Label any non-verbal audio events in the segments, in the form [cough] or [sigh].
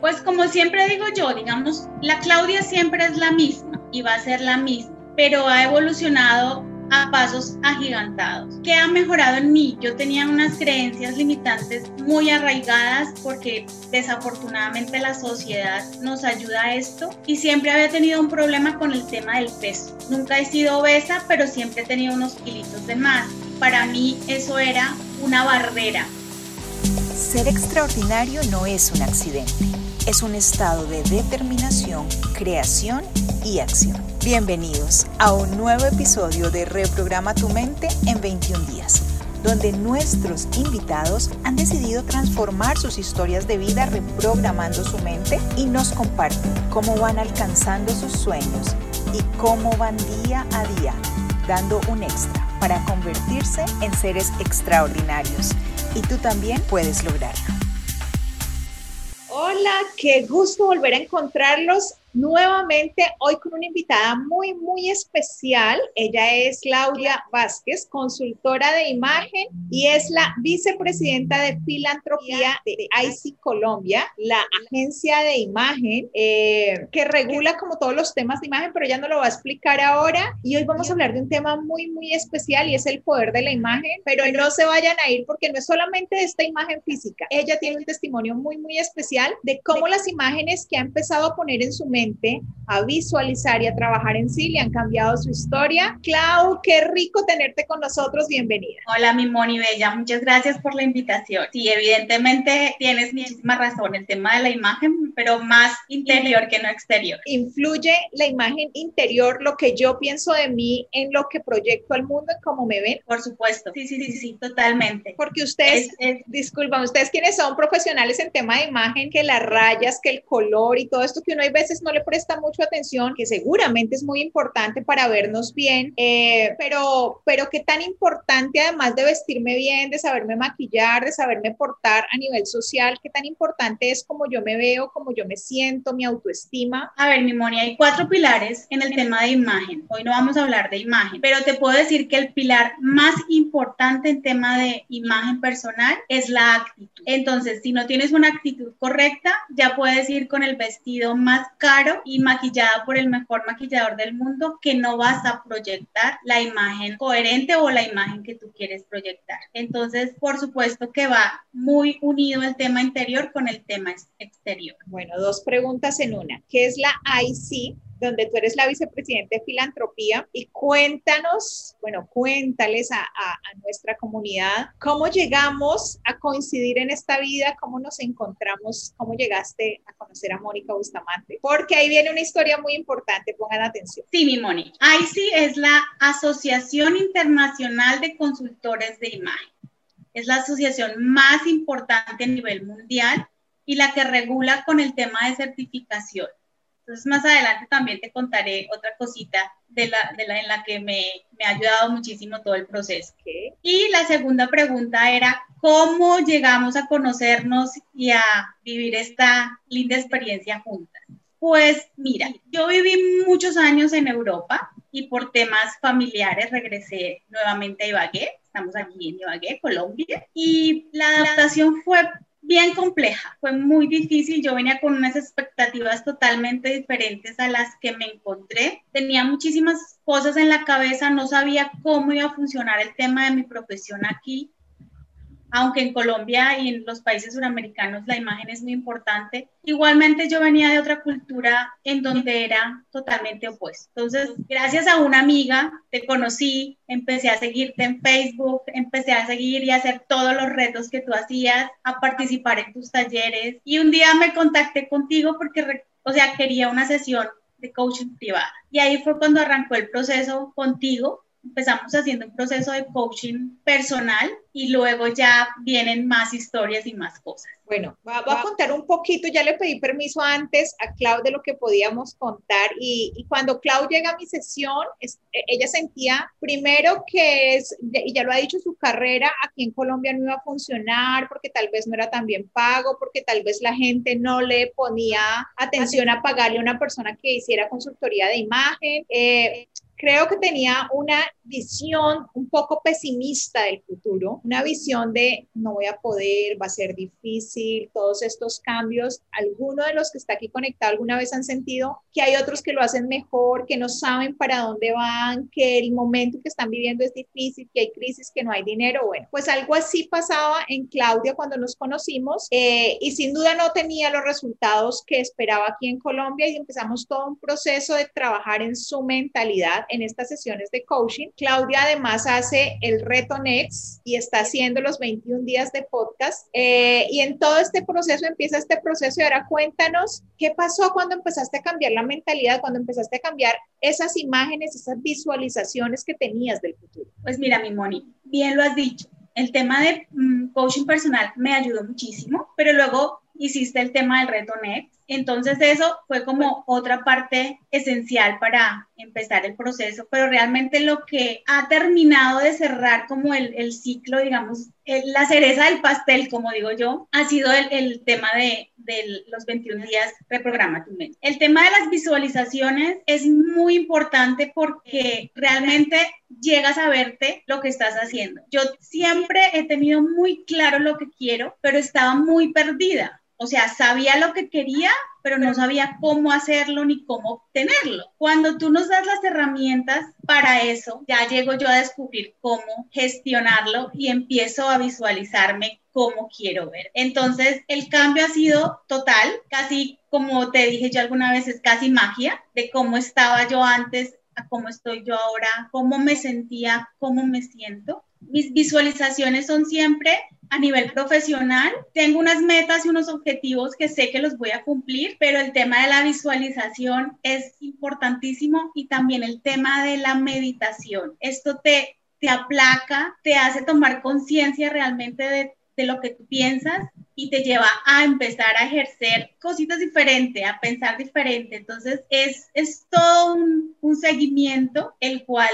Pues como siempre digo yo, digamos, la Claudia siempre es la misma y va a ser la misma, pero ha evolucionado a pasos agigantados. ¿Qué ha mejorado en mí? Yo tenía unas creencias limitantes muy arraigadas porque desafortunadamente la sociedad nos ayuda a esto y siempre había tenido un problema con el tema del peso. Nunca he sido obesa, pero siempre he tenido unos kilitos de más. Para mí eso era una barrera. Ser extraordinario no es un accidente, es un estado de determinación, creación y acción. Bienvenidos a un nuevo episodio de Reprograma tu mente en 21 días, donde nuestros invitados han decidido transformar sus historias de vida reprogramando su mente y nos comparten cómo van alcanzando sus sueños y cómo van día a día dando un extra para convertirse en seres extraordinarios. Y tú también puedes lograrlo. Hola, qué gusto volver a encontrarlos nuevamente hoy con una invitada muy, muy especial. Ella es Claudia Vázquez, consultora de imagen y es la vicepresidenta de filantropía de IC Colombia, la agencia de imagen eh, que regula como todos los temas de imagen, pero ella no lo va a explicar ahora. Y hoy vamos a hablar de un tema muy, muy especial y es el poder de la imagen, pero no se vayan a ir porque no es solamente de esta imagen física. Ella tiene un testimonio muy, muy especial de cómo las imágenes que ha empezado a poner en su mente a visualizar y a trabajar en sí, le han cambiado su historia. Clau, qué rico tenerte con nosotros, bienvenida. Hola, mi Moni Bella, muchas gracias por la invitación. Sí, evidentemente tienes muchísima razón, el tema de la imagen, pero más interior que no exterior. Influye la imagen interior, lo que yo pienso de mí, en lo que proyecto al mundo, en cómo me ven. Por supuesto, sí, sí, sí, sí, totalmente. Porque ustedes, disculpan, ustedes quienes son profesionales en tema de imagen, que las rayas, que el color y todo esto que uno hay veces no le presta mucho atención, que seguramente es muy importante para vernos bien, eh, pero, pero qué tan importante, además de vestirme bien, de saberme maquillar, de saberme portar a nivel social, qué tan importante es como yo me veo, como yo me siento, mi autoestima. A ver, mi Moni, hay cuatro pilares en el tema de imagen. Hoy no vamos a hablar de imagen, pero te puedo decir que el pilar más importante en tema de imagen personal es la actitud. Entonces, si no tienes una actitud correcta, ya puedes ir con el vestido más caro y maquillada por el mejor maquillador del mundo que no vas a proyectar la imagen coherente o la imagen que tú quieres proyectar. Entonces, por supuesto que va muy unido el tema interior con el tema exterior. Bueno, dos preguntas en una. ¿Qué es la IC? donde tú eres la vicepresidenta de filantropía y cuéntanos, bueno, cuéntales a, nuestra comunidad cómo llegamos a coincidir en esta vida, cómo nos encontramos, cómo llegaste a conocer a Mónica Bustamante, porque ahí viene una historia muy importante, pongan atención. Sí, mi Moni, sí es la Asociación Internacional de Consultores de Imagen. Es la asociación más importante a nivel mundial y la que regula con el tema de certificación. Entonces, más adelante también te contaré otra cosita de la, de la en la que me, me, ha ayudado muchísimo todo el proceso. Y la segunda pregunta era, ¿cómo llegamos a conocernos y a vivir esta linda experiencia juntas? Pues mira, yo viví muchos años en Europa y por temas familiares regresé nuevamente a Ibagué. Estamos aquí en Ibagué, Colombia. Y la adaptación fue bien compleja, fue muy difícil, yo venía con unas expectativas totalmente diferentes a las que me encontré, tenía muchísimas cosas en la cabeza, no sabía cómo iba a funcionar el tema de mi profesión aquí, aunque en Colombia y en los países suramericanos la imagen es muy importante, igualmente yo venía de otra cultura en donde era totalmente opuesto. Entonces, gracias a una amiga, te conocí, empecé a seguirte en Facebook, empecé a seguir y a hacer todos los retos que tú hacías, a participar en tus talleres y un día me contacté contigo porque, o sea, quería una sesión de coaching privada. Y ahí fue cuando arrancó el proceso contigo empezamos haciendo un proceso de coaching personal y luego ya vienen más historias y más cosas. Bueno, voy a contar un poquito, ya le pedí permiso antes a Clau de lo que podíamos contar y, cuando Clau llega a mi sesión, e, ella sentía primero que es, y ya lo ha dicho, su carrera aquí en Colombia no iba a funcionar porque tal vez no era tan bien pago, porque tal vez la gente no le ponía atención a pagarle a una persona que hiciera consultoría de imagen. Eh, creo que tenía una visión un poco pesimista del futuro, una visión de no voy a poder, va a ser difícil, todos estos cambios. Algunos de los que está aquí conectado alguna vez han sentido que hay otros que lo hacen mejor, que no saben para dónde van, que el momento que están viviendo es difícil, que hay crisis, que no hay dinero. Bueno, pues algo así pasaba en Claudia cuando nos conocimos eh, y sin duda no tenía los resultados que esperaba aquí en Colombia y empezamos todo un proceso de trabajar en su mentalidad en estas sesiones de coaching. Claudia además hace el reto Next y está haciendo los 21 días de podcast. Eh, y en todo este proceso empieza este proceso y ahora cuéntanos qué pasó cuando empezaste a cambiar la mentalidad, cuando empezaste a cambiar esas imágenes, esas visualizaciones que tenías del futuro. Pues mira, mi Moni, bien lo has dicho. El tema de mm, coaching personal me ayudó muchísimo, pero luego hiciste el tema del reto Next entonces eso fue como otra parte esencial para empezar el proceso, pero realmente lo que ha terminado de cerrar como el, ciclo, digamos, la cereza del pastel, como digo yo, ha sido el, tema de, los 21 días reprograma tu. El tema de las visualizaciones es muy importante porque realmente llegas a verte lo que estás haciendo. Yo siempre he tenido muy claro lo que quiero, pero estaba muy perdida o sea, sabía lo que quería, pero no sabía cómo hacerlo ni cómo obtenerlo. Cuando tú nos das las herramientas para eso, ya llego yo a descubrir cómo gestionarlo y empiezo a visualizarme cómo quiero ver. Entonces, el cambio ha sido total, casi como te dije yo alguna vez, es casi magia de cómo estaba yo antes a cómo estoy yo ahora, cómo me sentía, cómo me siento. Mis visualizaciones son siempre a nivel profesional, tengo unas metas y unos objetivos que sé que los voy a cumplir, pero el tema de la visualización es importantísimo y también el tema de la meditación. Esto te, te aplaca, te hace tomar conciencia realmente de, de lo que tú piensas y te lleva a empezar a ejercer cositas diferentes, a pensar diferente. Entonces es, es todo un, un seguimiento el cual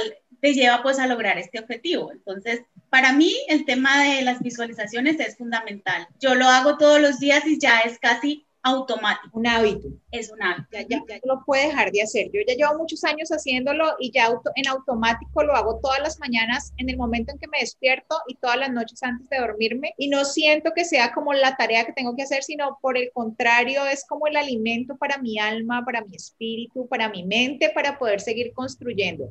te lleva pues a lograr este objetivo. Entonces, para mí el tema de las visualizaciones es fundamental. Yo lo hago todos los días y ya es casi automático. Un hábito. Es un hábito. Ya, ya, ya lo puede dejar de hacer. Yo ya llevo muchos años haciéndolo y ya auto, en automático lo hago todas las mañanas en el momento en que me despierto y todas las noches antes de dormirme. Y no siento que sea como la tarea que tengo que hacer, sino por el contrario, es como el alimento para mi alma, para mi espíritu, para mi mente, para poder seguir construyendo.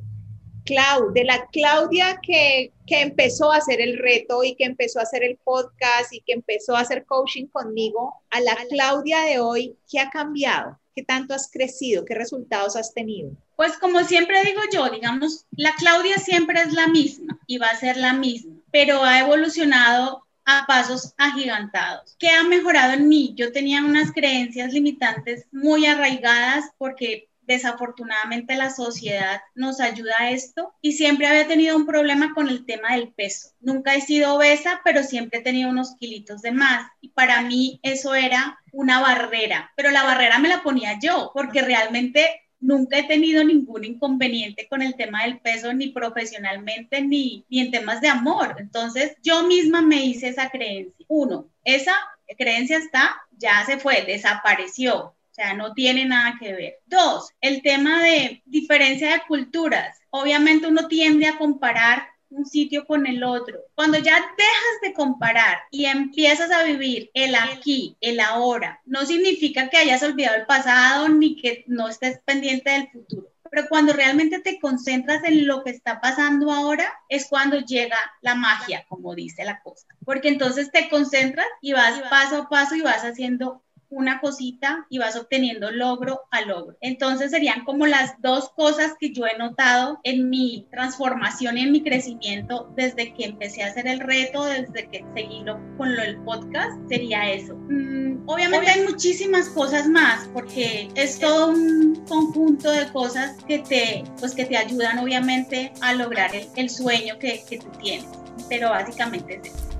Clau, de la Claudia que, que, empezó a hacer el reto y que empezó a hacer el podcast y que empezó a hacer coaching conmigo, a la Claudia de hoy, ¿qué ha cambiado? ¿Qué tanto has crecido? ¿Qué resultados has tenido? Pues como siempre digo yo, digamos, la Claudia siempre es la misma y va a ser la misma, pero ha evolucionado a pasos agigantados. ¿Qué ha mejorado en mí? Yo tenía unas creencias limitantes muy arraigadas porque Desafortunadamente la sociedad nos ayuda a esto y siempre había tenido un problema con el tema del peso. Nunca he sido obesa, pero siempre he tenido unos kilitos de más y para mí eso era una barrera, pero la barrera me la ponía yo porque realmente nunca he tenido ningún inconveniente con el tema del peso, ni profesionalmente, ni, ni en temas de amor. Entonces, yo misma me hice esa creencia. Uno, esa creencia está, ya se fue, desapareció. Sea, no tiene nada que ver. Dos, el tema de diferencia de culturas. Obviamente uno tiende a comparar un sitio con el otro. Cuando ya dejas de comparar y empiezas a vivir el aquí, el ahora, no significa que hayas olvidado el pasado ni que no estés pendiente del futuro. Pero cuando realmente te concentras en lo que está pasando ahora, es cuando llega la magia, como dice la cosa. Porque entonces te concentras y vas paso a paso y vas haciendo una cosita y vas obteniendo logro a logro. Entonces serían como las dos cosas que yo he notado en mi transformación y en mi crecimiento desde que empecé a hacer el reto, desde que seguí con lo del podcast, sería eso. Mm, obviamente hay muchísimas cosas más porque es todo un conjunto de cosas que te, pues que te ayudan obviamente a lograr el, sueño que, que tú tienes. Pero básicamente es eso.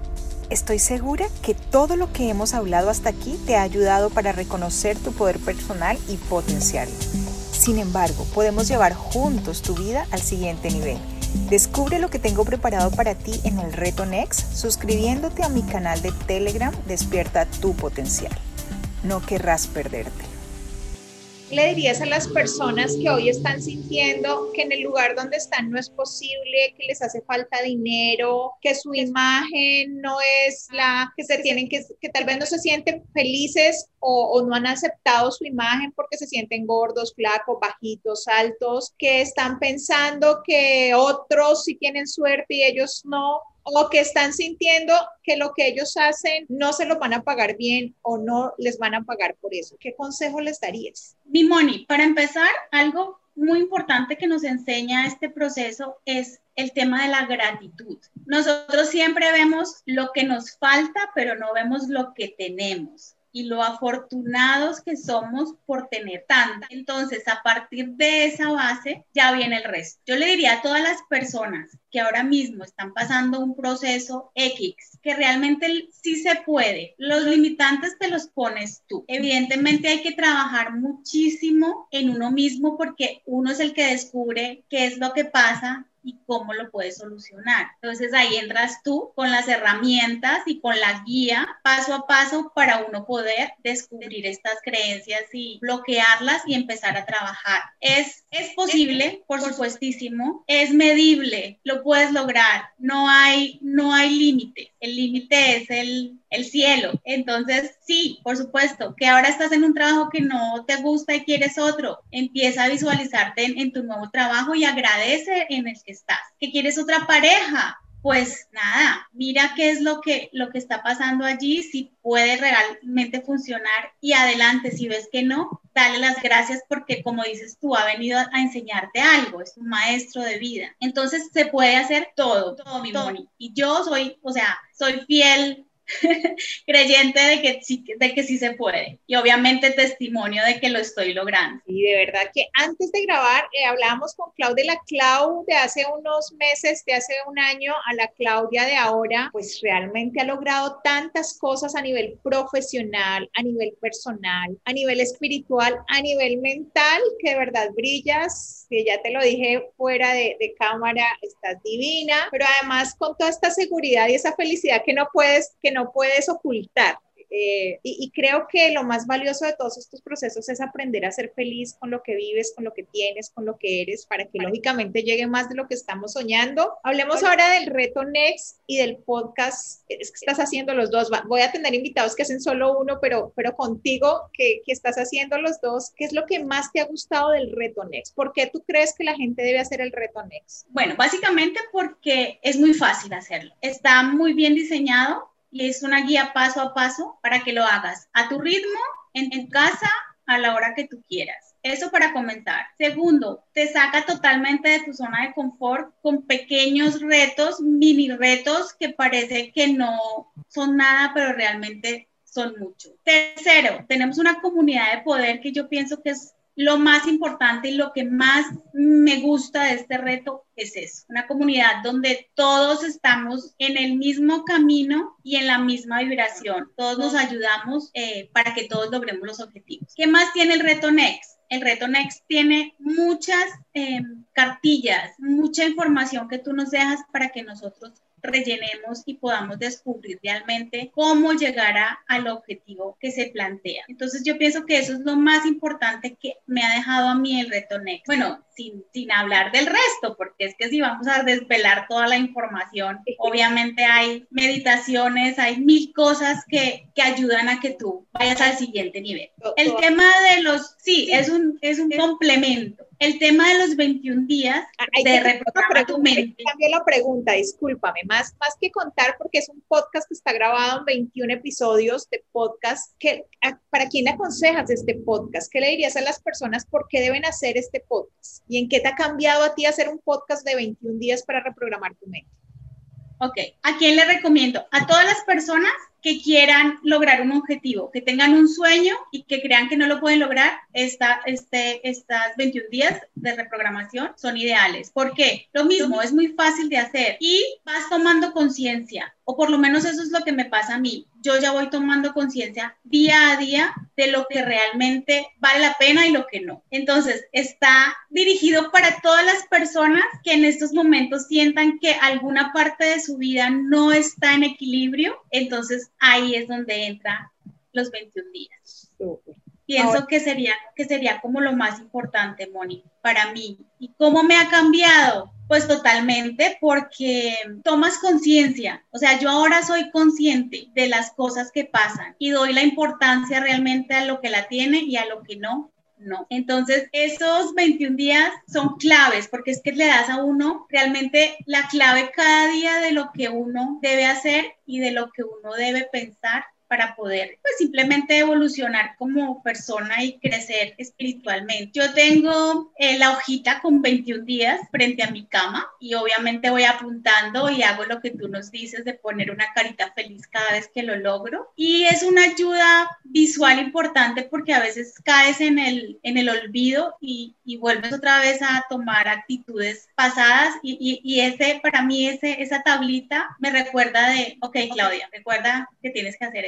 Estoy segura que todo lo que hemos hablado hasta aquí te ha ayudado para reconocer tu poder personal y potenciarlo. Sin embargo, podemos llevar juntos tu vida al siguiente nivel. Descubre lo que tengo preparado para ti en el Reto Next suscribiéndote a mi canal de Telegram Despierta tu potencial. No querrás perderte. Le dirías a las personas que hoy están sintiendo que en el lugar donde están no es posible, que les hace falta dinero, que su imagen no es la que se tienen que, que tal vez no se sienten felices o, o no han aceptado su imagen porque se sienten gordos, flacos, bajitos, altos, que están pensando que otros sí tienen suerte y ellos no? O que están sintiendo que lo que ellos hacen no se lo van a pagar bien o no les van a pagar por eso. ¿Qué consejo les darías? Mi Moni, para empezar, algo muy importante que nos enseña este proceso es el tema de la gratitud. Nosotros siempre vemos lo que nos falta, pero no vemos lo que tenemos y lo afortunados que somos por tener tanta. Entonces, a partir de esa base, ya viene el resto. Yo le diría a todas las personas que ahora mismo están pasando un proceso X, que realmente sí se puede. Los limitantes te los pones tú. Evidentemente hay que trabajar muchísimo en uno mismo porque uno es el que descubre qué es lo que pasa, y cómo lo puedes solucionar. Entonces ahí entras tú con las herramientas y con la guía paso a paso para uno poder descubrir estas creencias y bloquearlas y empezar a trabajar. Es, es posible, por supuestísimo, es medible, lo puedes lograr, no hay, no hay límite. El límite es el, el cielo. Entonces, sí, por supuesto, que ahora estás en un trabajo que no te gusta y quieres otro, empieza a visualizarte en, en tu nuevo trabajo y agradece en el que estás. Que quieres otra pareja, pues nada, mira qué es lo que, lo que está pasando allí, si puede realmente funcionar y adelante, si ves que no, dale las gracias porque como dices tú, ha venido a enseñarte algo, es un maestro de vida. Entonces se puede hacer todo, todo mi Moni. Y yo soy, o sea, soy fiel [laughs] creyente de que, sí, de que sí se puede y obviamente testimonio de que lo estoy logrando. Y de verdad que antes de grabar eh, hablábamos con Claudia, la Clau de hace unos meses, de hace un año, a la Claudia de ahora, pues realmente ha logrado tantas cosas a nivel profesional, a nivel personal, a nivel espiritual, a nivel mental, que de verdad brillas, que ya te lo dije fuera de, de cámara, estás divina, pero además con toda esta seguridad y esa felicidad que no puedes, que no puedes ocultar. Eh, y, creo que lo más valioso de todos estos procesos es aprender a ser feliz con lo que vives, con lo que tienes, con lo que eres, para que lógicamente llegue más de lo que estamos soñando. Hablemos ahora del reto Next y del podcast. Es que estás haciendo los dos. Voy a tener invitados que hacen solo uno, pero, pero contigo que, que estás haciendo los dos, ¿qué es lo que más te ha gustado del reto Next? ¿Por qué tú crees que la gente debe hacer el reto Next? Bueno, básicamente porque es muy fácil hacerlo. Está muy bien diseñado es una guía paso a paso para que lo hagas a tu ritmo, en, en casa, a la hora que tú quieras. Eso para comenzar. Segundo, te saca totalmente de tu zona de confort con pequeños retos, mini retos que parece que no son nada, pero realmente son mucho. Tercero, tenemos una comunidad de poder que yo pienso que es lo más importante y lo que más me gusta de este reto es eso, una comunidad donde todos estamos en el mismo camino y en la misma vibración, todos nos ayudamos eh, para que todos logremos los objetivos. ¿Qué más tiene el reto Next? El reto Next tiene muchas eh, cartillas, mucha información que tú nos dejas para que nosotros rellenemos y podamos descubrir realmente cómo llegar a, al objetivo que se plantea. Entonces yo pienso que eso es lo más importante que me ha dejado a mí el reto Next. Bueno, sin, sin hablar del resto, porque es que si vamos a desvelar toda la información, [laughs] obviamente hay meditaciones, hay mil cosas que, que ayudan a que tú vayas al siguiente nivel. El tema de los, sí, es un, es un complemento. El tema de los 21 días de reprogramar tu mente. Cambio la pregunta, discúlpame, más, más que contar, porque es un podcast que está grabado en 21 episodios de podcast. Que, ¿Para quién aconsejas este podcast? ¿Qué le dirías a las personas por qué deben hacer este podcast? ¿Y en qué te ha cambiado a ti hacer un podcast de 21 días para reprogramar tu mente? Ok, ¿a quién le recomiendo? A todas las personas que quieran lograr un objetivo, que tengan un sueño y que crean que no lo pueden lograr, esta, este, estas 21 días de reprogramación son ideales. ¿Por qué? Lo mismo, es muy fácil de hacer y vas tomando conciencia, o por lo menos eso es lo que me pasa a mí. Yo ya voy tomando conciencia día a día de lo que realmente vale la pena y lo que no. Entonces, está dirigido para todas las personas que en estos momentos sientan que alguna parte de su vida no está en equilibrio. Entonces, ahí es donde entra los 21 días. Pienso que sería, que sería como lo más importante, Moni, para mí. ¿Y cómo me ha cambiado? Pues totalmente porque tomas conciencia, o sea, yo ahora soy consciente de las cosas que pasan y doy la importancia realmente a lo que la tiene y a lo que no, no. Entonces, esos 21 días son claves porque es que le das a uno realmente la clave cada día de lo que uno debe hacer y de lo que uno debe pensar para poder pues simplemente evolucionar como persona y crecer espiritualmente. Yo tengo eh, la hojita con 21 días frente a mi cama y obviamente voy apuntando y hago lo que tú nos dices de poner una carita feliz cada vez que lo logro y es una ayuda visual importante porque a veces caes en el, en el olvido y, y vuelves otra vez a tomar actitudes pasadas y, y, y ese para mí ese, esa tablita me recuerda de, ok Claudia, recuerda que tienes que hacer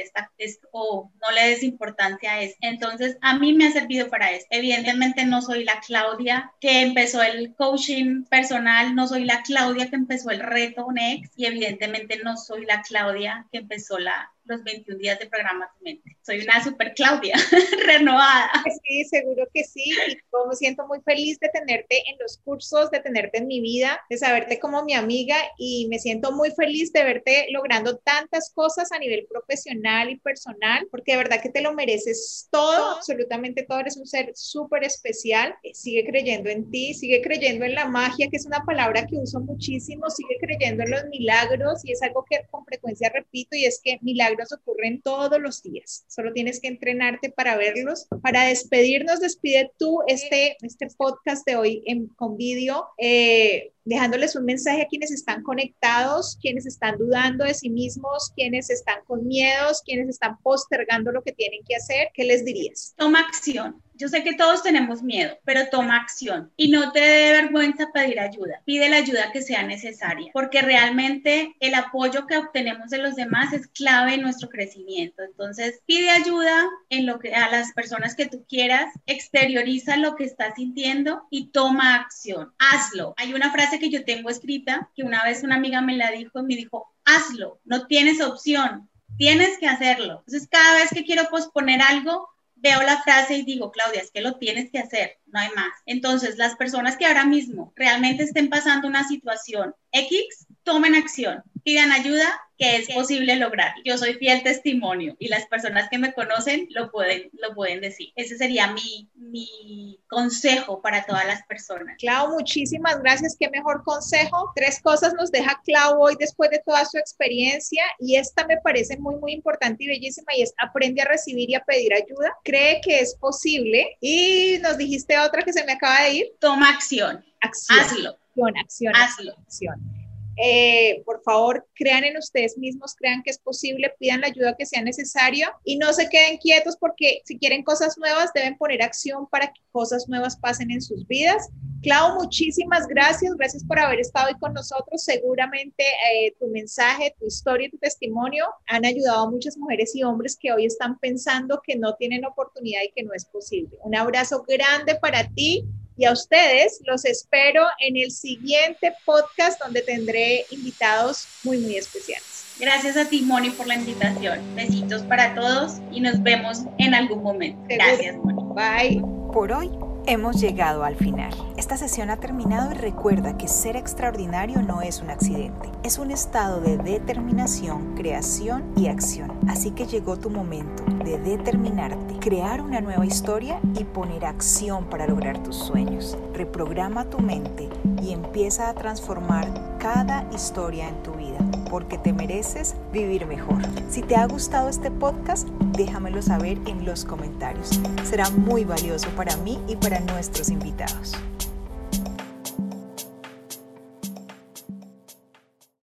o no le des importancia a eso. Entonces, a mí me ha servido para eso. Evidentemente no soy la Claudia que empezó el coaching personal, no soy la Claudia que empezó el reto Next y evidentemente no soy la Claudia que empezó la, los 21 días de programa tu mente. Soy una super Claudia, [laughs] renovada. Sí, seguro que sí. Y me siento muy feliz de tenerte en los cursos, de tenerte en mi vida, de saberte como mi amiga y me siento muy feliz de verte logrando tantas cosas a nivel profesional y personal, porque de verdad que te lo mereces todo, absolutamente todo. Eres un ser súper especial. Eh, sigue creyendo en ti, sigue creyendo en la magia, que es una palabra que uso muchísimo, sigue creyendo en los milagros y es algo que con frecuencia repito y es que milagros ocurren todos los días. Solo tienes que entrenarte para verlos. Para despedirnos, despide tú este, este podcast de hoy en, con vídeo, eh, dejándoles un mensaje a quienes están conectados, quienes están dudando de sí mismos, quienes están con miedos, quienes están postergando lo que tienen que hacer. ¿Qué les dirías? Toma acción. Yo sé que todos tenemos miedo, pero toma acción y no te dé vergüenza pedir ayuda. Pide la ayuda que sea necesaria, porque realmente el apoyo que obtenemos de los demás es clave en nuestro crecimiento. Entonces, pide ayuda en lo que a las personas que tú quieras, exterioriza lo que estás sintiendo y toma acción. Hazlo. Hay una frase que yo tengo escrita que una vez una amiga me la dijo y me dijo, hazlo, no tienes opción, tienes que hacerlo. Entonces, cada vez que quiero posponer algo, veo la frase y digo, Claudia, es que lo tienes que hacer, no hay más. Entonces, las personas que ahora mismo realmente estén pasando una situación X, tomen acción, pidan ayuda, que es posible lograr. Yo soy fiel testimonio y las personas que me conocen lo pueden, lo pueden decir. Ese sería mi, mi consejo para todas las personas. Clau, muchísimas gracias. Qué mejor consejo. Tres cosas nos deja Clau hoy después de toda su experiencia y esta me parece muy, muy importante y bellísima y es aprende a recibir y a pedir ayuda. Cree que es posible y nos dijiste otra que se me acaba de ir. Toma acción. Acción. Hazlo. Acción, acción, Hazlo. acción. Eh, por favor, crean en ustedes mismos, crean que es posible, pidan la ayuda que sea necesaria y no se queden quietos porque si quieren cosas nuevas deben poner acción para que cosas nuevas pasen en sus vidas. Clau, muchísimas gracias, gracias por haber estado hoy con nosotros. Seguramente eh, tu mensaje, tu historia, tu testimonio han ayudado a muchas mujeres y hombres que hoy están pensando que no tienen oportunidad y que no es posible. Un abrazo grande para ti y a ustedes los espero en el siguiente podcast donde tendré invitados muy, muy especiales. Gracias a ti, Moni, por la invitación. Besitos para todos y nos vemos en algún momento. Gracias, Moni. Bye. Por hoy hemos llegado al final. Esta sesión ha terminado y recuerda que ser extraordinario no es un accidente, es un estado de determinación, creación y acción. Así que llegó tu momento de determinarte, crear una nueva historia y poner acción para lograr tus sueños. Reprograma tu mente y empieza a transformar cada historia en tu vida, porque te mereces vivir mejor. Si te ha gustado este podcast, déjamelo saber en los comentarios. Será muy valioso para mí y para nuestros invitados.